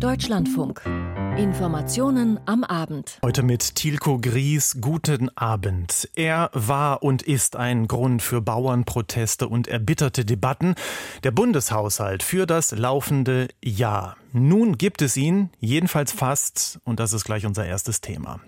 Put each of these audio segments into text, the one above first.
Deutschlandfunk. Informationen am Abend. Heute mit Tilko Gries. Guten Abend. Er war und ist ein Grund für Bauernproteste und erbitterte Debatten. Der Bundeshaushalt für das laufende Jahr. Nun gibt es ihn, jedenfalls fast, und das ist gleich unser erstes Thema.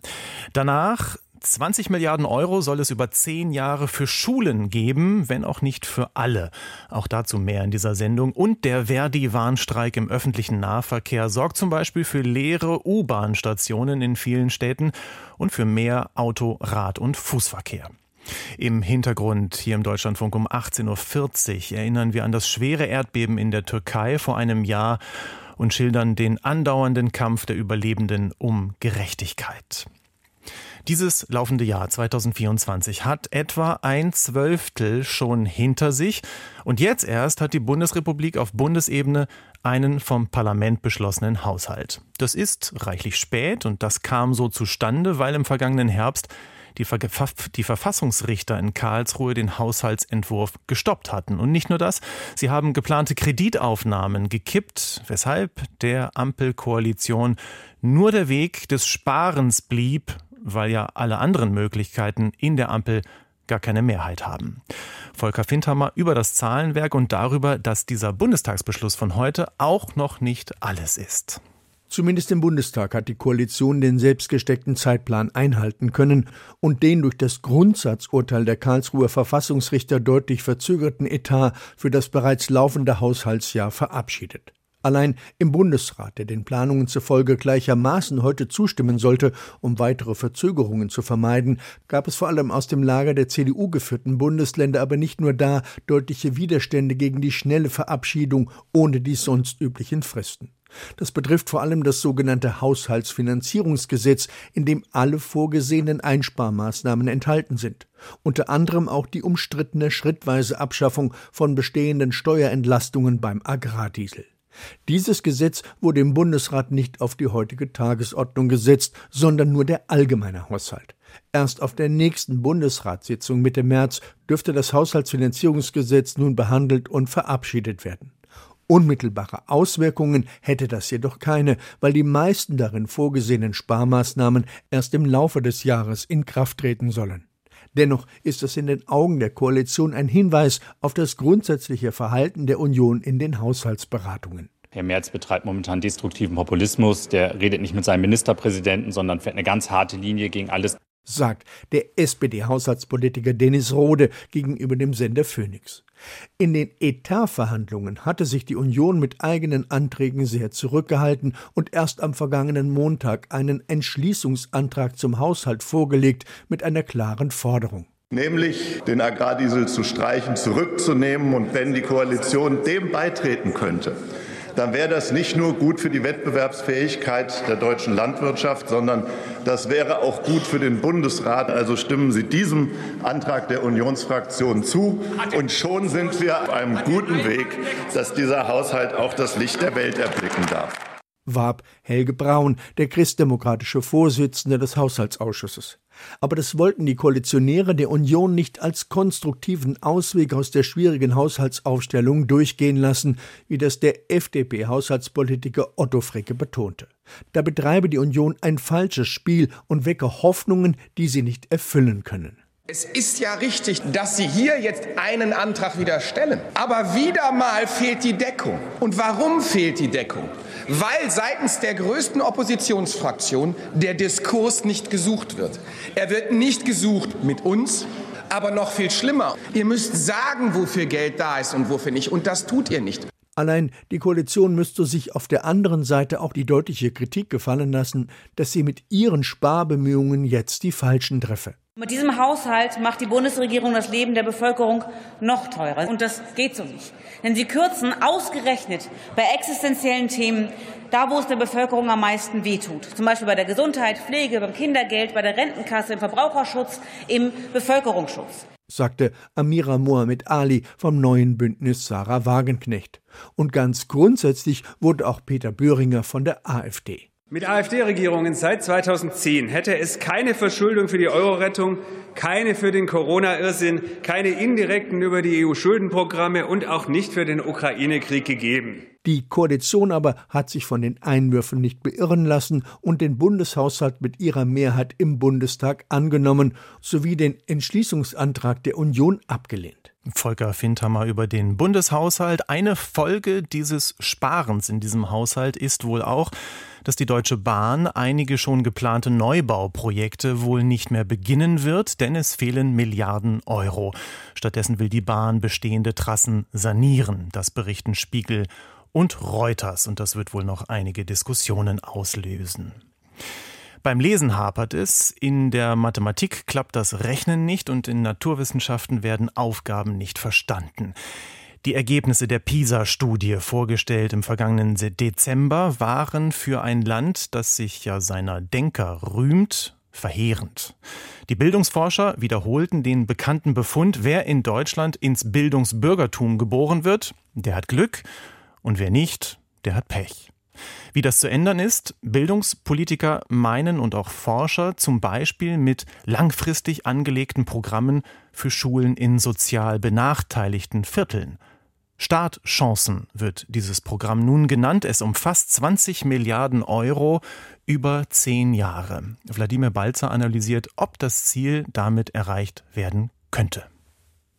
Danach 20 Milliarden Euro soll es über zehn Jahre für Schulen geben, wenn auch nicht für alle. Auch dazu mehr in dieser Sendung. Und der Verdi-Warnstreik im öffentlichen Nahverkehr sorgt zum Beispiel für leere U-Bahn-Stationen in vielen Städten und für mehr Auto-, Rad- und Fußverkehr. Im Hintergrund hier im Deutschlandfunk um 18.40 Uhr erinnern wir an das schwere Erdbeben in der Türkei vor einem Jahr und schildern den andauernden Kampf der Überlebenden um Gerechtigkeit. Dieses laufende Jahr 2024 hat etwa ein Zwölftel schon hinter sich und jetzt erst hat die Bundesrepublik auf Bundesebene einen vom Parlament beschlossenen Haushalt. Das ist reichlich spät und das kam so zustande, weil im vergangenen Herbst die, die Verfassungsrichter in Karlsruhe den Haushaltsentwurf gestoppt hatten. Und nicht nur das, sie haben geplante Kreditaufnahmen gekippt, weshalb der Ampelkoalition nur der Weg des Sparens blieb, weil ja alle anderen Möglichkeiten in der Ampel gar keine Mehrheit haben. Volker Findhammer über das Zahlenwerk und darüber, dass dieser Bundestagsbeschluss von heute auch noch nicht alles ist. Zumindest im Bundestag hat die Koalition den selbstgesteckten Zeitplan einhalten können und den durch das Grundsatzurteil der Karlsruher Verfassungsrichter deutlich verzögerten Etat für das bereits laufende Haushaltsjahr verabschiedet. Allein im Bundesrat, der den Planungen zufolge gleichermaßen heute zustimmen sollte, um weitere Verzögerungen zu vermeiden, gab es vor allem aus dem Lager der CDU geführten Bundesländer aber nicht nur da deutliche Widerstände gegen die schnelle Verabschiedung ohne die sonst üblichen Fristen. Das betrifft vor allem das sogenannte Haushaltsfinanzierungsgesetz, in dem alle vorgesehenen Einsparmaßnahmen enthalten sind, unter anderem auch die umstrittene schrittweise Abschaffung von bestehenden Steuerentlastungen beim Agrardiesel. Dieses Gesetz wurde im Bundesrat nicht auf die heutige Tagesordnung gesetzt, sondern nur der allgemeine Haushalt. Erst auf der nächsten Bundesratssitzung Mitte März dürfte das Haushaltsfinanzierungsgesetz nun behandelt und verabschiedet werden. Unmittelbare Auswirkungen hätte das jedoch keine, weil die meisten darin vorgesehenen Sparmaßnahmen erst im Laufe des Jahres in Kraft treten sollen. Dennoch ist es in den Augen der Koalition ein Hinweis auf das grundsätzliche Verhalten der Union in den Haushaltsberatungen. Herr Merz betreibt momentan destruktiven Populismus. Der redet nicht mit seinem Ministerpräsidenten, sondern fährt eine ganz harte Linie gegen alles. Sagt der SPD-Haushaltspolitiker Dennis Rode gegenüber dem Sender Phoenix. In den Etatverhandlungen hatte sich die Union mit eigenen Anträgen sehr zurückgehalten und erst am vergangenen Montag einen Entschließungsantrag zum Haushalt vorgelegt mit einer klaren Forderung. Nämlich den Agrardiesel zu streichen, zurückzunehmen und wenn die Koalition dem beitreten könnte, dann wäre das nicht nur gut für die Wettbewerbsfähigkeit der deutschen Landwirtschaft, sondern das wäre auch gut für den Bundesrat. Also stimmen Sie diesem Antrag der Unionsfraktion zu. Und schon sind wir auf einem guten Weg, dass dieser Haushalt auch das Licht der Welt erblicken darf warb Helge Braun, der christdemokratische Vorsitzende des Haushaltsausschusses. Aber das wollten die Koalitionäre der Union nicht als konstruktiven Ausweg aus der schwierigen Haushaltsaufstellung durchgehen lassen, wie das der FDP-Haushaltspolitiker Otto Fricke betonte. Da betreibe die Union ein falsches Spiel und wecke Hoffnungen, die sie nicht erfüllen können. Es ist ja richtig, dass Sie hier jetzt einen Antrag wieder stellen. Aber wieder mal fehlt die Deckung. Und warum fehlt die Deckung? Weil seitens der größten Oppositionsfraktion der Diskurs nicht gesucht wird. Er wird nicht gesucht mit uns, aber noch viel schlimmer. Ihr müsst sagen, wofür Geld da ist und wofür nicht. Und das tut ihr nicht. Allein die Koalition müsste sich auf der anderen Seite auch die deutliche Kritik gefallen lassen, dass sie mit ihren Sparbemühungen jetzt die Falschen treffe. Mit diesem Haushalt macht die Bundesregierung das Leben der Bevölkerung noch teurer. Und das geht so nicht. Denn sie kürzen ausgerechnet bei existenziellen Themen da, wo es der Bevölkerung am meisten wehtut. Zum Beispiel bei der Gesundheit, Pflege, beim Kindergeld, bei der Rentenkasse, im Verbraucherschutz, im Bevölkerungsschutz sagte Amira Mohamed Ali vom neuen Bündnis Sarah Wagenknecht. Und ganz grundsätzlich wurde auch Peter Böhringer von der AfD. Mit AfD-Regierungen seit 2010 hätte es keine Verschuldung für die Euro-Rettung, keine für den Corona-Irrsinn, keine indirekten über die EU-Schuldenprogramme und auch nicht für den Ukraine-Krieg gegeben. Die Koalition aber hat sich von den Einwürfen nicht beirren lassen und den Bundeshaushalt mit ihrer Mehrheit im Bundestag angenommen sowie den Entschließungsantrag der Union abgelehnt. Volker Findhammer über den Bundeshaushalt. Eine Folge dieses Sparens in diesem Haushalt ist wohl auch, dass die Deutsche Bahn einige schon geplante Neubauprojekte wohl nicht mehr beginnen wird, denn es fehlen Milliarden Euro. Stattdessen will die Bahn bestehende Trassen sanieren. Das berichten Spiegel und Reuters und das wird wohl noch einige Diskussionen auslösen. Beim Lesen hapert es, in der Mathematik klappt das Rechnen nicht und in Naturwissenschaften werden Aufgaben nicht verstanden. Die Ergebnisse der PISA-Studie, vorgestellt im vergangenen Dezember, waren für ein Land, das sich ja seiner Denker rühmt, verheerend. Die Bildungsforscher wiederholten den bekannten Befund, wer in Deutschland ins Bildungsbürgertum geboren wird, der hat Glück und wer nicht, der hat Pech. Wie das zu ändern ist, Bildungspolitiker meinen und auch Forscher zum Beispiel mit langfristig angelegten Programmen für Schulen in sozial benachteiligten Vierteln. Startchancen wird dieses Programm nun genannt. Es umfasst 20 Milliarden Euro über zehn Jahre. Wladimir Balzer analysiert, ob das Ziel damit erreicht werden könnte.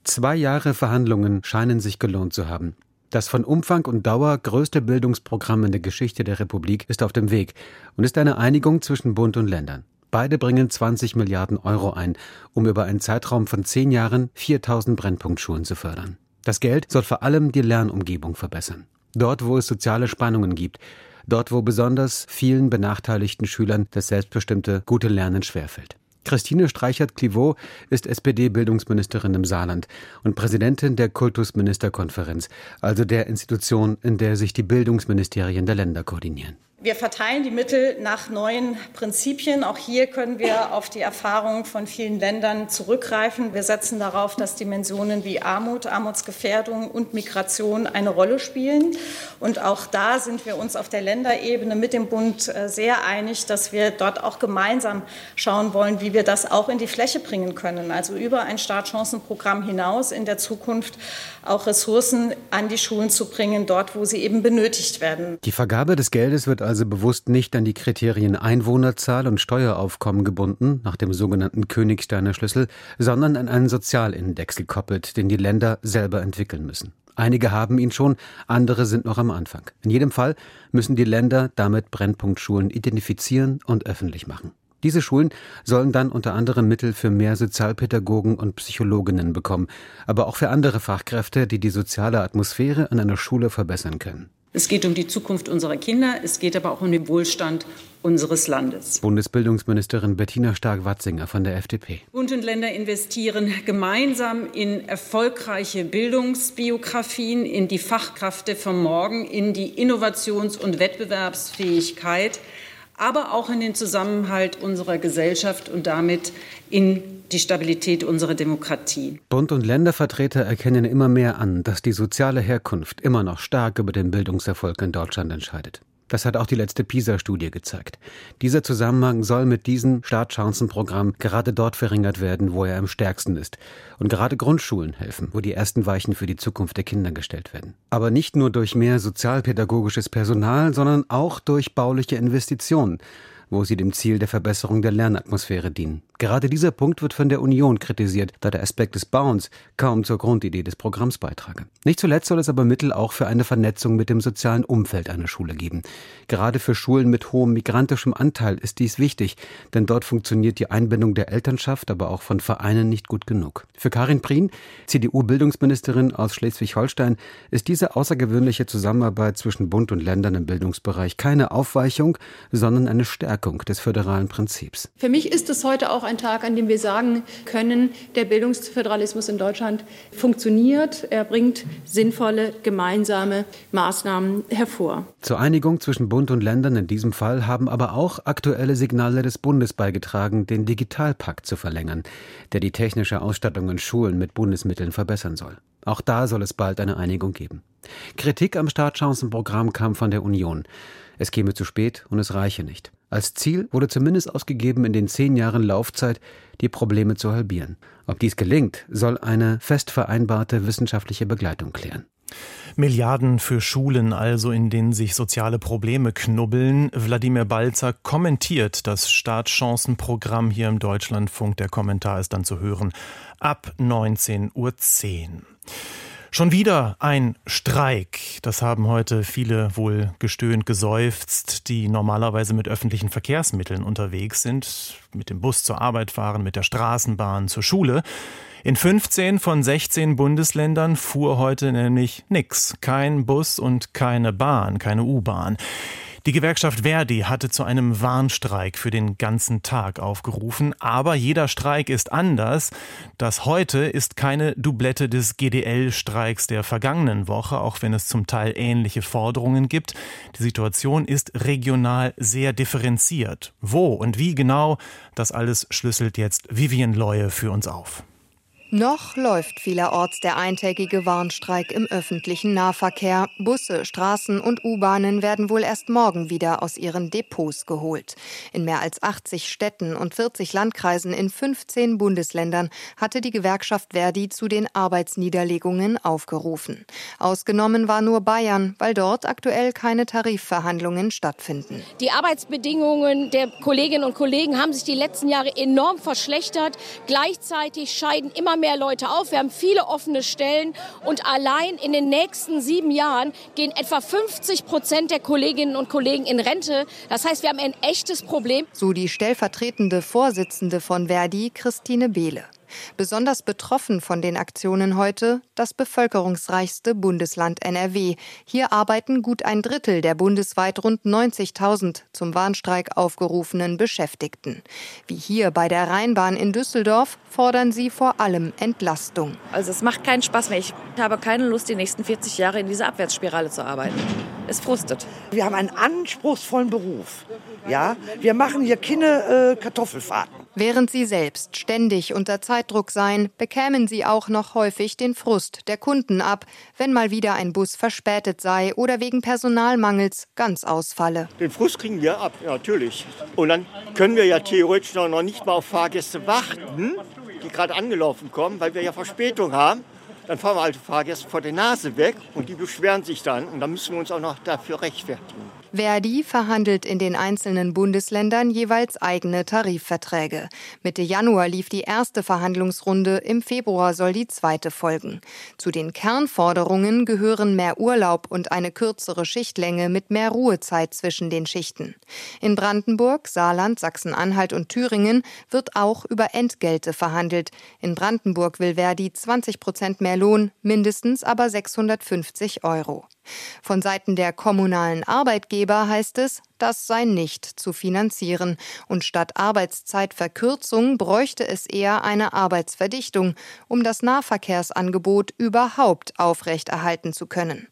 Zwei Jahre Verhandlungen scheinen sich gelohnt zu haben. Das von Umfang und Dauer größte Bildungsprogramm in der Geschichte der Republik ist auf dem Weg und ist eine Einigung zwischen Bund und Ländern. Beide bringen 20 Milliarden Euro ein, um über einen Zeitraum von zehn Jahren 4000 Brennpunktschulen zu fördern. Das Geld soll vor allem die Lernumgebung verbessern. Dort, wo es soziale Spannungen gibt, dort, wo besonders vielen benachteiligten Schülern das selbstbestimmte gute Lernen schwerfällt. Christine Streichert-Clivaux ist SPD-Bildungsministerin im Saarland und Präsidentin der Kultusministerkonferenz, also der Institution, in der sich die Bildungsministerien der Länder koordinieren. Wir verteilen die Mittel nach neuen Prinzipien. Auch hier können wir auf die Erfahrungen von vielen Ländern zurückgreifen. Wir setzen darauf, dass Dimensionen wie Armut, Armutsgefährdung und Migration eine Rolle spielen. Und auch da sind wir uns auf der Länderebene mit dem Bund äh, sehr einig, dass wir dort auch gemeinsam schauen wollen, wie wir das auch in die Fläche bringen können. Also über ein Startchancenprogramm hinaus in der Zukunft auch Ressourcen an die Schulen zu bringen, dort, wo sie eben benötigt werden. Die Vergabe des Geldes wird also bewusst nicht an die Kriterien Einwohnerzahl und Steueraufkommen gebunden, nach dem sogenannten Königsteiner Schlüssel, sondern an einen Sozialindex gekoppelt, den die Länder selber entwickeln müssen. Einige haben ihn schon, andere sind noch am Anfang. In jedem Fall müssen die Länder damit Brennpunktschulen identifizieren und öffentlich machen. Diese Schulen sollen dann unter anderem Mittel für mehr Sozialpädagogen und Psychologinnen bekommen, aber auch für andere Fachkräfte, die die soziale Atmosphäre an einer Schule verbessern können. Es geht um die Zukunft unserer Kinder, es geht aber auch um den Wohlstand unseres Landes. Bundesbildungsministerin Bettina Stark-Watzinger von der FDP. Bund und Länder investieren gemeinsam in erfolgreiche Bildungsbiografien, in die Fachkräfte von morgen, in die Innovations- und Wettbewerbsfähigkeit, aber auch in den Zusammenhalt unserer Gesellschaft und damit in die Stabilität unserer Demokratie. Bund und Ländervertreter erkennen immer mehr an, dass die soziale Herkunft immer noch stark über den Bildungserfolg in Deutschland entscheidet. Das hat auch die letzte PISA-Studie gezeigt. Dieser Zusammenhang soll mit diesem Startchancenprogramm gerade dort verringert werden, wo er am stärksten ist. Und gerade Grundschulen helfen, wo die ersten Weichen für die Zukunft der Kinder gestellt werden. Aber nicht nur durch mehr sozialpädagogisches Personal, sondern auch durch bauliche Investitionen wo sie dem Ziel der Verbesserung der Lernatmosphäre dienen. Gerade dieser Punkt wird von der Union kritisiert, da der Aspekt des Bauens kaum zur Grundidee des Programms beitrage. Nicht zuletzt soll es aber Mittel auch für eine Vernetzung mit dem sozialen Umfeld einer Schule geben. Gerade für Schulen mit hohem migrantischem Anteil ist dies wichtig, denn dort funktioniert die Einbindung der Elternschaft, aber auch von Vereinen nicht gut genug. Für Karin Prien, CDU-Bildungsministerin aus Schleswig-Holstein, ist diese außergewöhnliche Zusammenarbeit zwischen Bund und Ländern im Bildungsbereich keine Aufweichung, sondern eine Stärkung des föderalen Prinzips. Für mich ist es heute auch ein Tag, an dem wir sagen können, der Bildungsföderalismus in Deutschland funktioniert. Er bringt sinnvolle gemeinsame Maßnahmen hervor. Zur Einigung zwischen Bund und Ländern in diesem Fall haben aber auch aktuelle Signale des Bundes beigetragen, den Digitalpakt zu verlängern, der die technische Ausstattung in Schulen mit Bundesmitteln verbessern soll. Auch da soll es bald eine Einigung geben. Kritik am Startchancenprogramm kam von der Union. Es käme zu spät und es reiche nicht. Als Ziel wurde zumindest ausgegeben, in den zehn Jahren Laufzeit die Probleme zu halbieren. Ob dies gelingt, soll eine fest vereinbarte wissenschaftliche Begleitung klären. Milliarden für Schulen also, in denen sich soziale Probleme knubbeln. Wladimir Balzer kommentiert das Startchancenprogramm hier im Deutschlandfunk. Der Kommentar ist dann zu hören ab 19.10 Uhr. Schon wieder ein Streik. Das haben heute viele wohl gestöhnt, geseufzt, die normalerweise mit öffentlichen Verkehrsmitteln unterwegs sind, mit dem Bus zur Arbeit fahren, mit der Straßenbahn zur Schule. In 15 von 16 Bundesländern fuhr heute nämlich nix. Kein Bus und keine Bahn, keine U-Bahn. Die Gewerkschaft Verdi hatte zu einem Warnstreik für den ganzen Tag aufgerufen, aber jeder Streik ist anders. Das heute ist keine Doublette des GDL-Streiks der vergangenen Woche, auch wenn es zum Teil ähnliche Forderungen gibt. Die Situation ist regional sehr differenziert. Wo und wie genau, das alles schlüsselt jetzt Vivian Leue für uns auf. Noch läuft vielerorts der eintägige Warnstreik im öffentlichen Nahverkehr. Busse, Straßen und U-Bahnen werden wohl erst morgen wieder aus ihren Depots geholt. In mehr als 80 Städten und 40 Landkreisen in 15 Bundesländern hatte die Gewerkschaft Verdi zu den Arbeitsniederlegungen aufgerufen. Ausgenommen war nur Bayern, weil dort aktuell keine Tarifverhandlungen stattfinden. Die Arbeitsbedingungen der Kolleginnen und Kollegen haben sich die letzten Jahre enorm verschlechtert. Gleichzeitig scheiden immer mehr Leute auf. Wir haben viele offene Stellen und allein in den nächsten sieben Jahren gehen etwa 50 Prozent der Kolleginnen und Kollegen in Rente. Das heißt, wir haben ein echtes Problem. So die stellvertretende Vorsitzende von Verdi, Christine Behle. Besonders betroffen von den Aktionen heute das bevölkerungsreichste Bundesland NRW. Hier arbeiten gut ein Drittel der bundesweit rund 90.000 zum Warnstreik aufgerufenen Beschäftigten. Wie hier bei der Rheinbahn in Düsseldorf fordern sie vor allem Entlastung. Also es macht keinen Spaß mehr. Ich habe keine Lust, die nächsten 40 Jahre in dieser Abwärtsspirale zu arbeiten. Es frustet. Wir haben einen anspruchsvollen Beruf. Ja, wir machen hier keine äh, Kartoffelfahrten. Während sie selbst ständig unter Zeitdruck seien, bekämen sie auch noch häufig den Frust der Kunden ab, wenn mal wieder ein Bus verspätet sei oder wegen Personalmangels ganz ausfalle. Den Frust kriegen wir ab, natürlich. Und dann können wir ja theoretisch noch nicht mal auf Fahrgäste warten, die gerade angelaufen kommen, weil wir ja Verspätung haben. Dann fahren wir alte Fahrgäste vor der Nase weg und die beschweren sich dann und dann müssen wir uns auch noch dafür rechtfertigen. Verdi verhandelt in den einzelnen Bundesländern jeweils eigene Tarifverträge. Mitte Januar lief die erste Verhandlungsrunde, im Februar soll die zweite folgen. Zu den Kernforderungen gehören mehr Urlaub und eine kürzere Schichtlänge mit mehr Ruhezeit zwischen den Schichten. In Brandenburg, Saarland, Sachsen-Anhalt und Thüringen wird auch über Entgelte verhandelt. In Brandenburg will Verdi 20 Prozent mehr Lohn, mindestens aber 650 Euro. Von Seiten der kommunalen Arbeitgeber heißt es, das sei nicht zu finanzieren. Und statt Arbeitszeitverkürzung bräuchte es eher eine Arbeitsverdichtung, um das Nahverkehrsangebot überhaupt aufrechterhalten zu können.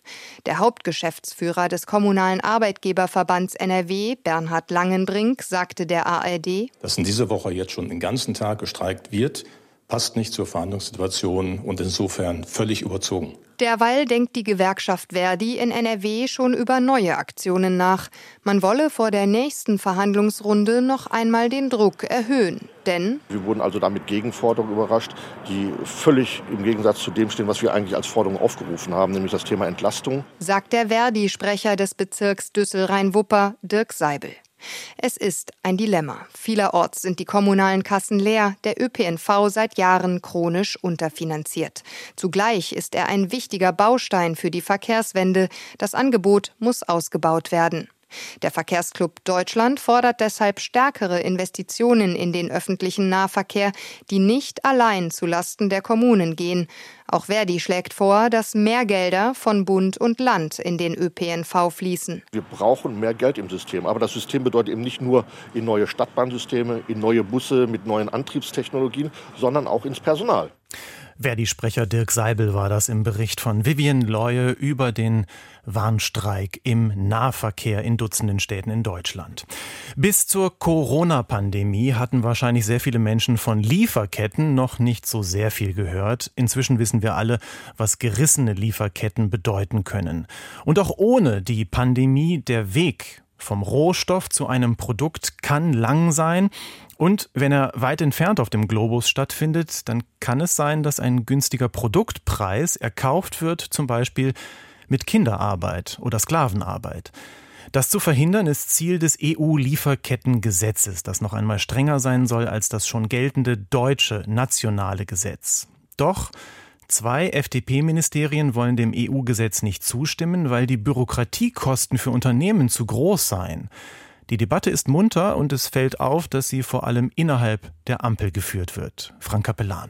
Der Hauptgeschäftsführer des Kommunalen Arbeitgeberverbands NRW, Bernhard Langenbrink, sagte der ARD, dass in dieser Woche jetzt schon den ganzen Tag gestreikt wird, passt nicht zur Verhandlungssituation und insofern völlig überzogen. Derweil denkt die Gewerkschaft Verdi in NRW schon über neue Aktionen nach. Man wolle vor der nächsten Verhandlungsrunde noch einmal den Druck erhöhen. Denn wir wurden also damit Gegenforderungen überrascht, die völlig im Gegensatz zu dem stehen, was wir eigentlich als Forderung aufgerufen haben, nämlich das Thema Entlastung. Sagt der Verdi-Sprecher des Bezirks Düssel-Rhein-Wupper, Dirk Seibel. Es ist ein Dilemma. Vielerorts sind die kommunalen Kassen leer, der ÖPNV seit Jahren chronisch unterfinanziert. Zugleich ist er ein wichtiger Baustein für die Verkehrswende. Das Angebot muss ausgebaut werden. Der Verkehrsclub Deutschland fordert deshalb stärkere Investitionen in den öffentlichen Nahverkehr, die nicht allein zu Lasten der Kommunen gehen. Auch Verdi schlägt vor, dass mehr Gelder von Bund und Land in den ÖPNV fließen. Wir brauchen mehr Geld im System, aber das System bedeutet eben nicht nur in neue Stadtbahnsysteme, in neue Busse mit neuen Antriebstechnologien, sondern auch ins Personal. Verdi-Sprecher Dirk Seibel war das im Bericht von Vivian Leue über den Warnstreik im Nahverkehr in Dutzenden Städten in Deutschland. Bis zur Corona-Pandemie hatten wahrscheinlich sehr viele Menschen von Lieferketten noch nicht so sehr viel gehört. Inzwischen wissen wir alle, was gerissene Lieferketten bedeuten können. Und auch ohne die Pandemie der Weg vom Rohstoff zu einem Produkt kann lang sein. Und wenn er weit entfernt auf dem Globus stattfindet, dann kann es sein, dass ein günstiger Produktpreis erkauft wird, zum Beispiel mit Kinderarbeit oder Sklavenarbeit. Das zu verhindern ist Ziel des EU-Lieferkettengesetzes, das noch einmal strenger sein soll als das schon geltende deutsche nationale Gesetz. Doch Zwei FDP-Ministerien wollen dem EU-Gesetz nicht zustimmen, weil die Bürokratiekosten für Unternehmen zu groß seien. Die Debatte ist munter und es fällt auf, dass sie vor allem innerhalb der Ampel geführt wird. Frank Capellan.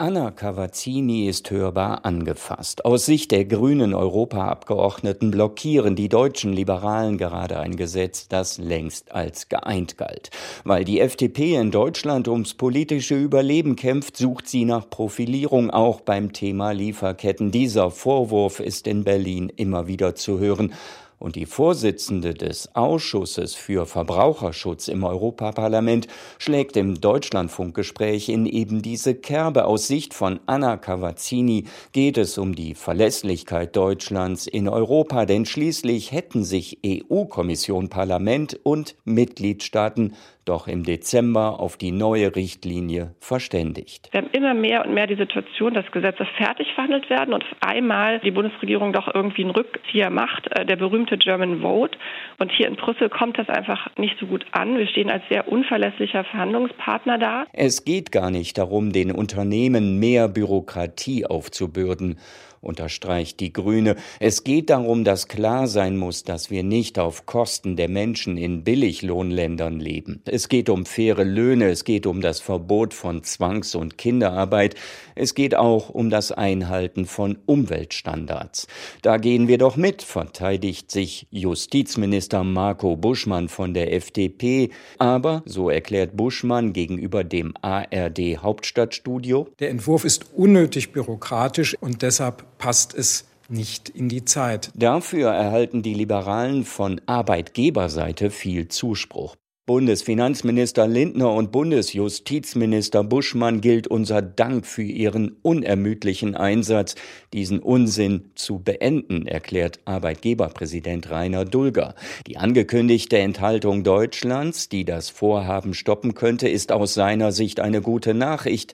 Anna Cavazzini ist hörbar angefasst. Aus Sicht der grünen Europaabgeordneten blockieren die deutschen Liberalen gerade ein Gesetz, das längst als geeint galt. Weil die FDP in Deutschland ums politische Überleben kämpft, sucht sie nach Profilierung auch beim Thema Lieferketten. Dieser Vorwurf ist in Berlin immer wieder zu hören und die Vorsitzende des Ausschusses für Verbraucherschutz im Europaparlament schlägt im Deutschlandfunkgespräch in eben diese Kerbe. Aus Sicht von Anna Cavazzini geht es um die Verlässlichkeit Deutschlands in Europa, denn schließlich hätten sich EU-Kommission, Parlament und Mitgliedstaaten doch im Dezember auf die neue Richtlinie verständigt. Wir haben immer mehr und mehr die Situation, dass Gesetze fertig verhandelt werden und auf einmal die Bundesregierung doch irgendwie einen Rückzieher macht, äh, der berühmte German Vote. Und hier in Brüssel kommt das einfach nicht so gut an. Wir stehen als sehr unverlässlicher Verhandlungspartner da. Es geht gar nicht darum, den Unternehmen mehr Bürokratie aufzubürden unterstreicht die Grüne. Es geht darum, dass klar sein muss, dass wir nicht auf Kosten der Menschen in Billiglohnländern leben. Es geht um faire Löhne, es geht um das Verbot von Zwangs- und Kinderarbeit, es geht auch um das Einhalten von Umweltstandards. Da gehen wir doch mit, verteidigt sich Justizminister Marco Buschmann von der FDP. Aber, so erklärt Buschmann gegenüber dem ARD Hauptstadtstudio, der Entwurf ist unnötig bürokratisch und deshalb passt es nicht in die Zeit. Dafür erhalten die Liberalen von Arbeitgeberseite viel Zuspruch. Bundesfinanzminister Lindner und Bundesjustizminister Buschmann gilt unser Dank für ihren unermüdlichen Einsatz, diesen Unsinn zu beenden, erklärt Arbeitgeberpräsident Rainer Dulger. Die angekündigte Enthaltung Deutschlands, die das Vorhaben stoppen könnte, ist aus seiner Sicht eine gute Nachricht.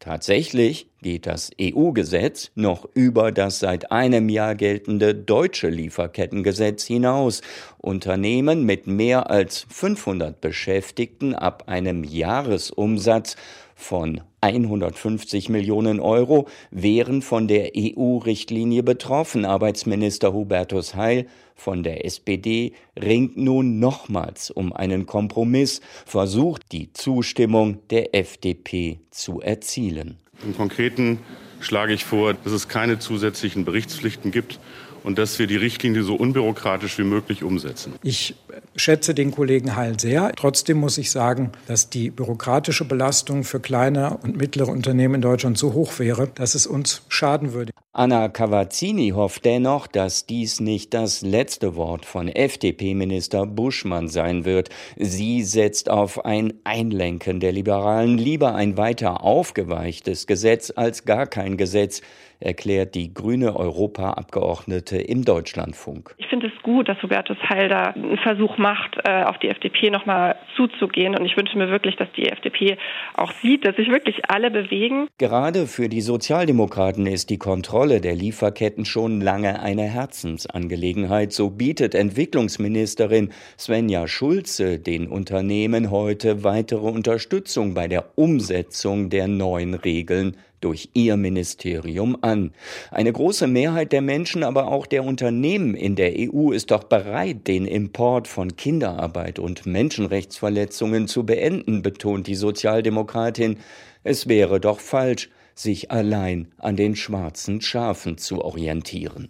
Tatsächlich geht das EU-Gesetz noch über das seit einem Jahr geltende deutsche Lieferkettengesetz hinaus. Unternehmen mit mehr als 500 Beschäftigten ab einem Jahresumsatz von 150 Millionen Euro wären von der EU-Richtlinie betroffen. Arbeitsminister Hubertus Heil von der SPD ringt nun nochmals um einen Kompromiss, versucht die Zustimmung der FDP zu erzielen. Im Konkreten schlage ich vor, dass es keine zusätzlichen Berichtspflichten gibt und dass wir die Richtlinie so unbürokratisch wie möglich umsetzen. Ich schätze den Kollegen Heil sehr. Trotzdem muss ich sagen, dass die bürokratische Belastung für kleine und mittlere Unternehmen in Deutschland so hoch wäre, dass es uns schaden würde. Anna Cavazzini hofft dennoch, dass dies nicht das letzte Wort von FDP-Minister Buschmann sein wird. Sie setzt auf ein Einlenken der Liberalen, lieber ein weiter aufgeweichtes Gesetz als gar kein Gesetz erklärt die grüne Europaabgeordnete im Deutschlandfunk. Ich finde es gut, dass Hubertus Heil da einen Versuch macht, äh, auf die FDP nochmal zuzugehen. Und ich wünsche mir wirklich, dass die FDP auch sieht, dass sich wirklich alle bewegen. Gerade für die Sozialdemokraten ist die Kontrolle der Lieferketten schon lange eine Herzensangelegenheit. So bietet Entwicklungsministerin Svenja Schulze den Unternehmen heute weitere Unterstützung bei der Umsetzung der neuen Regeln durch ihr Ministerium an. Eine große Mehrheit der Menschen, aber auch der Unternehmen in der EU ist doch bereit, den Import von Kinderarbeit und Menschenrechtsverletzungen zu beenden, betont die Sozialdemokratin. Es wäre doch falsch, sich allein an den schwarzen Schafen zu orientieren.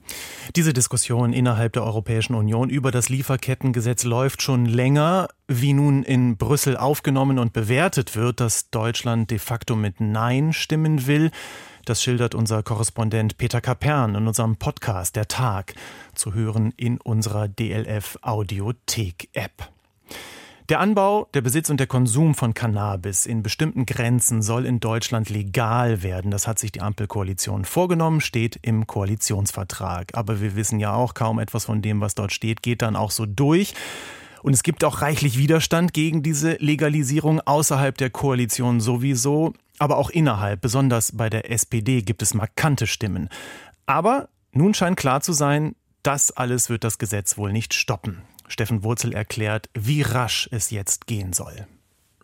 Diese Diskussion innerhalb der Europäischen Union über das Lieferkettengesetz läuft schon länger. Wie nun in Brüssel aufgenommen und bewertet wird, dass Deutschland de facto mit Nein stimmen will, das schildert unser Korrespondent Peter Kapern in unserem Podcast Der Tag, zu hören in unserer DLF Audiothek App. Der Anbau, der Besitz und der Konsum von Cannabis in bestimmten Grenzen soll in Deutschland legal werden. Das hat sich die Ampelkoalition vorgenommen, steht im Koalitionsvertrag. Aber wir wissen ja auch, kaum etwas von dem, was dort steht, geht dann auch so durch. Und es gibt auch reichlich Widerstand gegen diese Legalisierung außerhalb der Koalition sowieso, aber auch innerhalb. Besonders bei der SPD gibt es markante Stimmen. Aber nun scheint klar zu sein, das alles wird das Gesetz wohl nicht stoppen. Steffen Wurzel erklärt, wie rasch es jetzt gehen soll.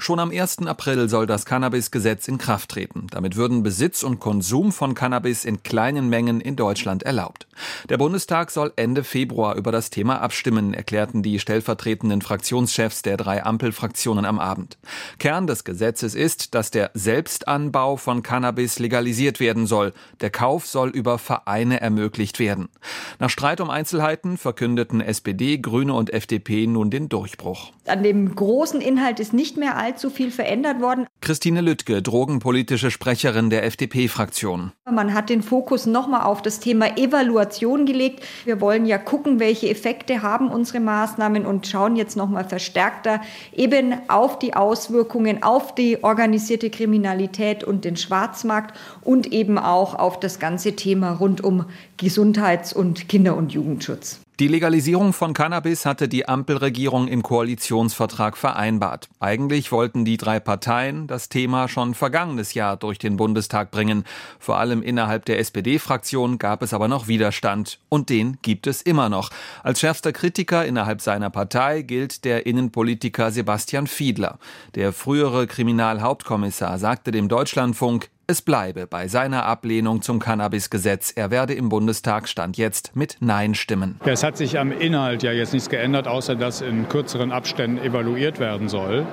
Schon am 1. April soll das Cannabis-Gesetz in Kraft treten. Damit würden Besitz und Konsum von Cannabis in kleinen Mengen in Deutschland erlaubt. Der Bundestag soll Ende Februar über das Thema abstimmen, erklärten die stellvertretenden Fraktionschefs der drei Ampelfraktionen am Abend. Kern des Gesetzes ist, dass der Selbstanbau von Cannabis legalisiert werden soll. Der Kauf soll über Vereine ermöglicht werden. Nach Streit um Einzelheiten verkündeten SPD, Grüne und FDP nun den Durchbruch. An dem großen Inhalt ist nicht mehr allzu viel verändert worden. Christine Lüttke, drogenpolitische Sprecherin der FDP-Fraktion. Man hat den Fokus nochmal auf das Thema Evaluation gelegt. Wir wollen ja gucken, welche Effekte haben unsere Maßnahmen und schauen jetzt nochmal verstärkter eben auf die Auswirkungen auf die organisierte Kriminalität und den Schwarzmarkt und eben auch auf das ganze Thema rund um Gesundheits- und Kinder- und Jugendschutz. Die Legalisierung von Cannabis hatte die Ampelregierung im Koalitionsvertrag vereinbart. Eigentlich wollten die drei Parteien das Thema schon vergangenes Jahr durch den Bundestag bringen. Vor allem innerhalb der SPD-Fraktion gab es aber noch Widerstand. Und den gibt es immer noch. Als schärfster Kritiker innerhalb seiner Partei gilt der Innenpolitiker Sebastian Fiedler. Der frühere Kriminalhauptkommissar sagte dem Deutschlandfunk, es bleibe bei seiner Ablehnung zum Cannabis-Gesetz. Er werde im Bundestag Stand jetzt mit Nein stimmen. Es hat sich am Inhalt ja jetzt nichts geändert, außer dass in kürzeren Abständen evaluiert werden soll.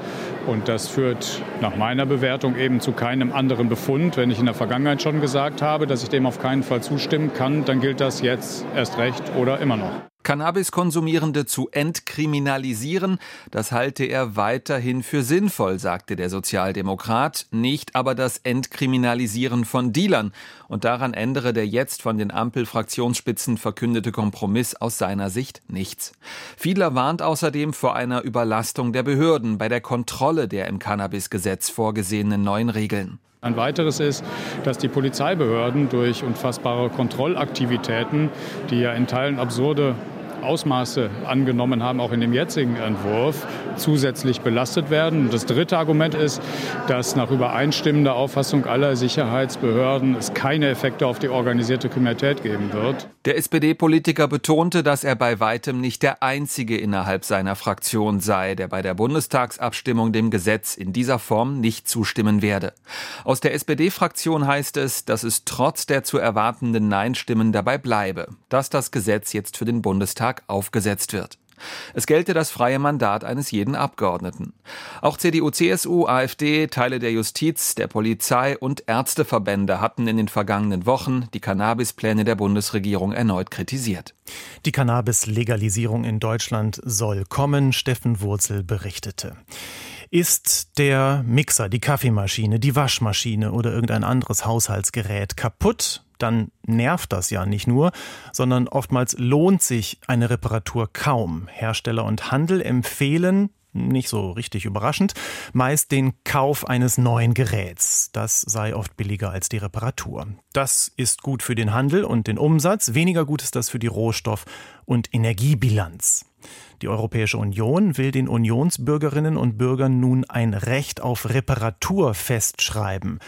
Und das führt nach meiner Bewertung eben zu keinem anderen Befund. Wenn ich in der Vergangenheit schon gesagt habe, dass ich dem auf keinen Fall zustimmen kann, dann gilt das jetzt erst recht oder immer noch. Cannabiskonsumierende zu entkriminalisieren, das halte er weiterhin für sinnvoll, sagte der Sozialdemokrat, nicht aber das Entkriminalisieren von Dealern. Und daran ändere der jetzt von den Ampel-Fraktionsspitzen verkündete Kompromiss aus seiner Sicht nichts. Fiedler warnt außerdem vor einer Überlastung der Behörden bei der Kontrolle der im Cannabisgesetz vorgesehenen neuen Regeln. Ein weiteres ist, dass die Polizeibehörden durch unfassbare Kontrollaktivitäten, die ja in Teilen absurde Ausmaße angenommen haben, auch in dem jetzigen Entwurf, zusätzlich belastet werden. Und das dritte Argument ist, dass nach übereinstimmender Auffassung aller Sicherheitsbehörden es keine Effekte auf die organisierte Kriminalität geben wird. Der SPD-Politiker betonte, dass er bei weitem nicht der Einzige innerhalb seiner Fraktion sei, der bei der Bundestagsabstimmung dem Gesetz in dieser Form nicht zustimmen werde. Aus der SPD-Fraktion heißt es, dass es trotz der zu erwartenden Nein-Stimmen dabei bleibe, dass das Gesetz jetzt für den Bundestag aufgesetzt wird. Es gelte das freie Mandat eines jeden Abgeordneten. Auch CDU, CSU, AfD, Teile der Justiz, der Polizei und Ärzteverbände hatten in den vergangenen Wochen die Cannabispläne der Bundesregierung erneut kritisiert. Die Cannabis-Legalisierung in Deutschland soll kommen, Steffen Wurzel berichtete. Ist der Mixer, die Kaffeemaschine, die Waschmaschine oder irgendein anderes Haushaltsgerät kaputt, dann nervt das ja nicht nur, sondern oftmals lohnt sich eine Reparatur kaum. Hersteller und Handel empfehlen, nicht so richtig überraschend, meist den Kauf eines neuen Geräts. Das sei oft billiger als die Reparatur. Das ist gut für den Handel und den Umsatz, weniger gut ist das für die Rohstoff- und Energiebilanz. Die Europäische Union will den Unionsbürgerinnen und Bürgern nun ein Recht auf Reparatur festschreiben.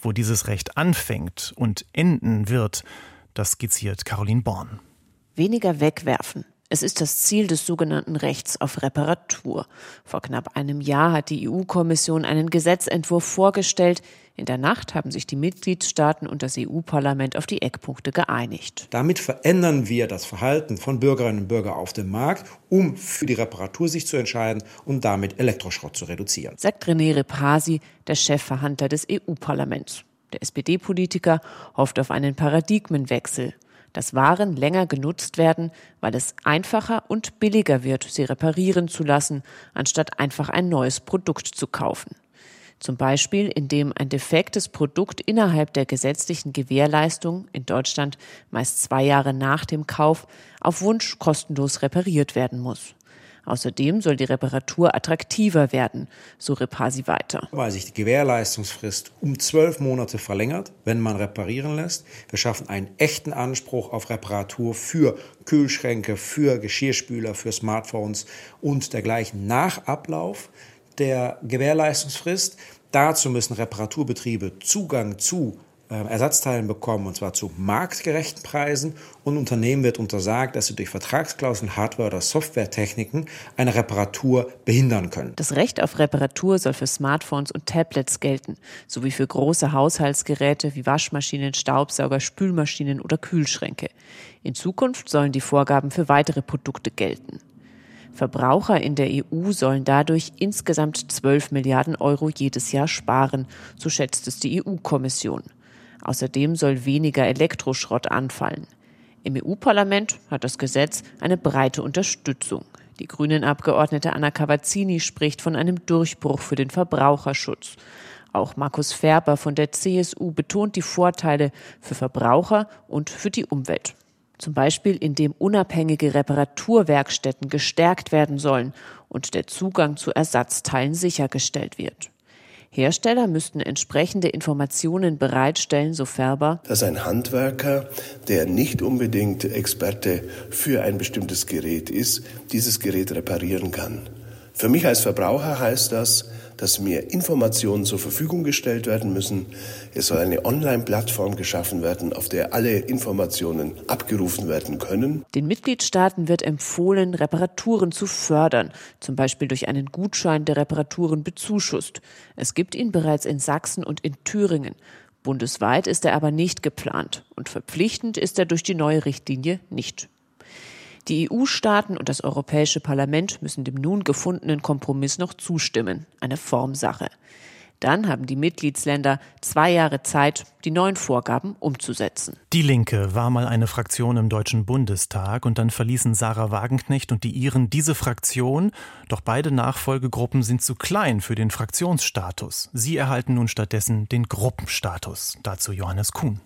Wo dieses Recht anfängt und enden wird, das skizziert Caroline Born. Weniger wegwerfen. Es ist das Ziel des sogenannten Rechts auf Reparatur. Vor knapp einem Jahr hat die EU-Kommission einen Gesetzentwurf vorgestellt. In der Nacht haben sich die Mitgliedstaaten und das EU-Parlament auf die Eckpunkte geeinigt. Damit verändern wir das Verhalten von Bürgerinnen und Bürgern auf dem Markt, um für die Reparatur sich zu entscheiden und damit Elektroschrott zu reduzieren. Sagt René Repasi, der Chefverhandler des EU-Parlaments. Der SPD-Politiker hofft auf einen Paradigmenwechsel dass Waren länger genutzt werden, weil es einfacher und billiger wird, sie reparieren zu lassen, anstatt einfach ein neues Produkt zu kaufen. Zum Beispiel, indem ein defektes Produkt innerhalb der gesetzlichen Gewährleistung in Deutschland meist zwei Jahre nach dem Kauf auf Wunsch kostenlos repariert werden muss. Außerdem soll die Reparatur attraktiver werden, so Repasi weiter. Weil sich die Gewährleistungsfrist um zwölf Monate verlängert, wenn man reparieren lässt. Wir schaffen einen echten Anspruch auf Reparatur für Kühlschränke, für Geschirrspüler, für Smartphones und dergleichen nach Ablauf der Gewährleistungsfrist. Dazu müssen Reparaturbetriebe Zugang zu äh, Ersatzteilen bekommen, und zwar zu marktgerechten Preisen. Und Unternehmen wird untersagt, dass sie durch Vertragsklauseln, Hardware- oder Softwaretechniken eine Reparatur behindern können. Das Recht auf Reparatur soll für Smartphones und Tablets gelten, sowie für große Haushaltsgeräte wie Waschmaschinen, Staubsauger, Spülmaschinen oder Kühlschränke. In Zukunft sollen die Vorgaben für weitere Produkte gelten. Verbraucher in der EU sollen dadurch insgesamt 12 Milliarden Euro jedes Jahr sparen, so schätzt es die EU-Kommission. Außerdem soll weniger Elektroschrott anfallen. Im EU-Parlament hat das Gesetz eine breite Unterstützung. Die Grünen-Abgeordnete Anna Cavazzini spricht von einem Durchbruch für den Verbraucherschutz. Auch Markus Ferber von der CSU betont die Vorteile für Verbraucher und für die Umwelt. Zum Beispiel, indem unabhängige Reparaturwerkstätten gestärkt werden sollen und der Zugang zu Ersatzteilen sichergestellt wird. Hersteller müssten entsprechende Informationen bereitstellen, so Färber. Dass ein Handwerker, der nicht unbedingt Experte für ein bestimmtes Gerät ist, dieses Gerät reparieren kann. Für mich als Verbraucher heißt das, dass mir Informationen zur Verfügung gestellt werden müssen. Es soll eine Online-Plattform geschaffen werden, auf der alle Informationen abgerufen werden können. Den Mitgliedstaaten wird empfohlen, Reparaturen zu fördern, zum Beispiel durch einen Gutschein, der Reparaturen bezuschusst. Es gibt ihn bereits in Sachsen und in Thüringen. Bundesweit ist er aber nicht geplant und verpflichtend ist er durch die neue Richtlinie nicht. Die EU-Staaten und das Europäische Parlament müssen dem nun gefundenen Kompromiss noch zustimmen, eine Formsache. Dann haben die Mitgliedsländer zwei Jahre Zeit, die neuen Vorgaben umzusetzen. Die Linke war mal eine Fraktion im Deutschen Bundestag und dann verließen Sarah Wagenknecht und die Iren diese Fraktion. Doch beide Nachfolgegruppen sind zu klein für den Fraktionsstatus. Sie erhalten nun stattdessen den Gruppenstatus. Dazu Johannes Kuhn.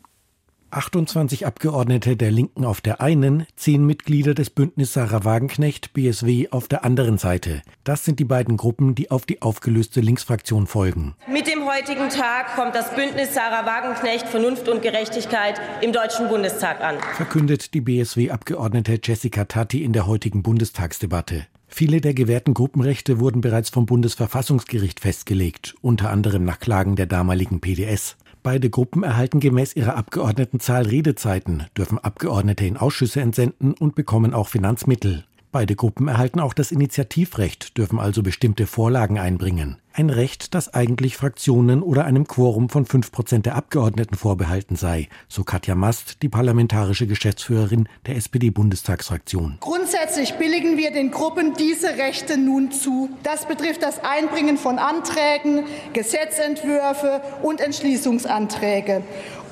28 Abgeordnete der Linken auf der einen, 10 Mitglieder des Bündnis Sarah Wagenknecht BSW auf der anderen Seite. Das sind die beiden Gruppen, die auf die aufgelöste Linksfraktion folgen. Mit dem heutigen Tag kommt das Bündnis Sarah Wagenknecht Vernunft und Gerechtigkeit im Deutschen Bundestag an. Verkündet die BSW-Abgeordnete Jessica Tatti in der heutigen Bundestagsdebatte. Viele der gewährten Gruppenrechte wurden bereits vom Bundesverfassungsgericht festgelegt, unter anderem nach Klagen der damaligen PDS. Beide Gruppen erhalten gemäß ihrer Abgeordnetenzahl Redezeiten, dürfen Abgeordnete in Ausschüsse entsenden und bekommen auch Finanzmittel. Beide Gruppen erhalten auch das Initiativrecht, dürfen also bestimmte Vorlagen einbringen. Ein Recht, das eigentlich Fraktionen oder einem Quorum von fünf Prozent der Abgeordneten vorbehalten sei, so Katja Mast, die parlamentarische Geschäftsführerin der SPD-Bundestagsfraktion. Grundsätzlich billigen wir den Gruppen diese Rechte nun zu. Das betrifft das Einbringen von Anträgen, Gesetzentwürfe und Entschließungsanträge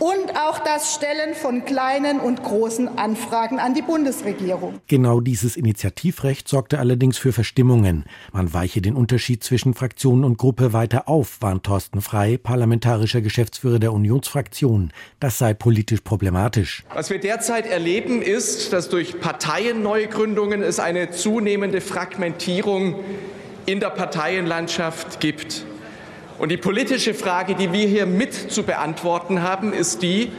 und auch das Stellen von kleinen und großen Anfragen an die Bundesregierung. Genau dieses Initiativrecht sorgte allerdings für Verstimmungen. Man weiche den Unterschied zwischen Fraktion und Gruppe weiter auf, warnt Thorsten Frei, parlamentarischer Geschäftsführer der Unionsfraktion. Das sei politisch problematisch. Was wir derzeit erleben, ist, dass durch Parteienneugründungen es eine zunehmende Fragmentierung in der Parteienlandschaft gibt. Und die politische Frage, die wir hier mit zu beantworten haben, ist die,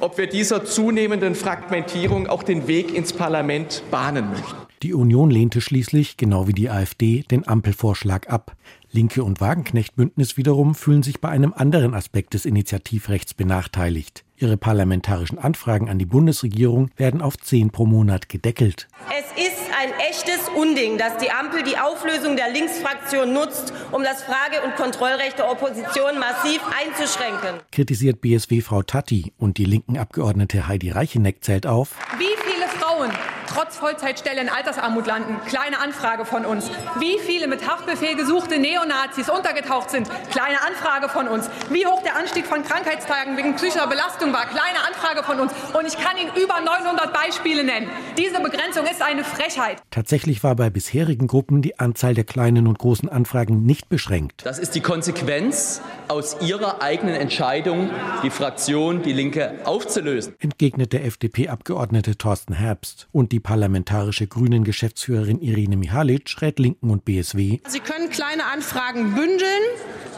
ob wir dieser zunehmenden Fragmentierung auch den Weg ins Parlament bahnen möchten. Die Union lehnte schließlich, genau wie die AfD, den Ampelvorschlag ab. Linke und Wagenknecht-Bündnis wiederum fühlen sich bei einem anderen Aspekt des Initiativrechts benachteiligt. Ihre parlamentarischen Anfragen an die Bundesregierung werden auf zehn pro Monat gedeckelt. Es ist ein echtes Unding, dass die Ampel die Auflösung der Linksfraktion nutzt, um das Frage- und Kontrollrecht der Opposition massiv einzuschränken. Kritisiert BSW Frau Tatti und die linken Abgeordnete Heidi Reicheneck zählt auf. Wie viele Frauen trotz Vollzeitstelle in Altersarmut landen. Kleine Anfrage von uns. Wie viele mit Haftbefehl gesuchte Neonazis untergetaucht sind. Kleine Anfrage von uns. Wie hoch der Anstieg von Krankheitstagen wegen psychischer Belastung war. Kleine Anfrage von uns. Und ich kann Ihnen über 900 Beispiele nennen. Diese Begrenzung ist eine Frechheit. Tatsächlich war bei bisherigen Gruppen die Anzahl der kleinen und großen Anfragen nicht beschränkt. Das ist die Konsequenz aus ihrer eigenen Entscheidung, die Fraktion Die Linke aufzulösen. Entgegnet der FDP-Abgeordnete Thorsten Herbst. Und die parlamentarische Grünen-Geschäftsführerin Irene Mihalic rät Linken und BSW. Sie können kleine Anfragen bündeln.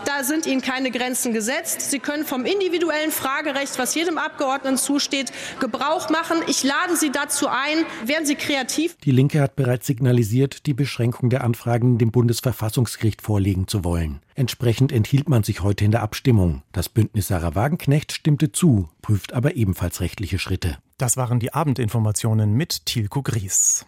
Da sind Ihnen keine Grenzen gesetzt. Sie können vom individuellen Fragerecht, was jedem Abgeordneten zusteht, Gebrauch machen. Ich lade Sie dazu ein. Werden Sie kreativ. Die Linke hat bereits signalisiert, die Beschränkung der Anfragen dem Bundesverfassungsgericht vorlegen zu wollen. Entsprechend enthielt man sich heute in der Abstimmung. Das Bündnis Sarah Wagenknecht stimmte zu, prüft aber ebenfalls rechtliche Schritte. Das waren die Abendinformationen mit Tilko Gries.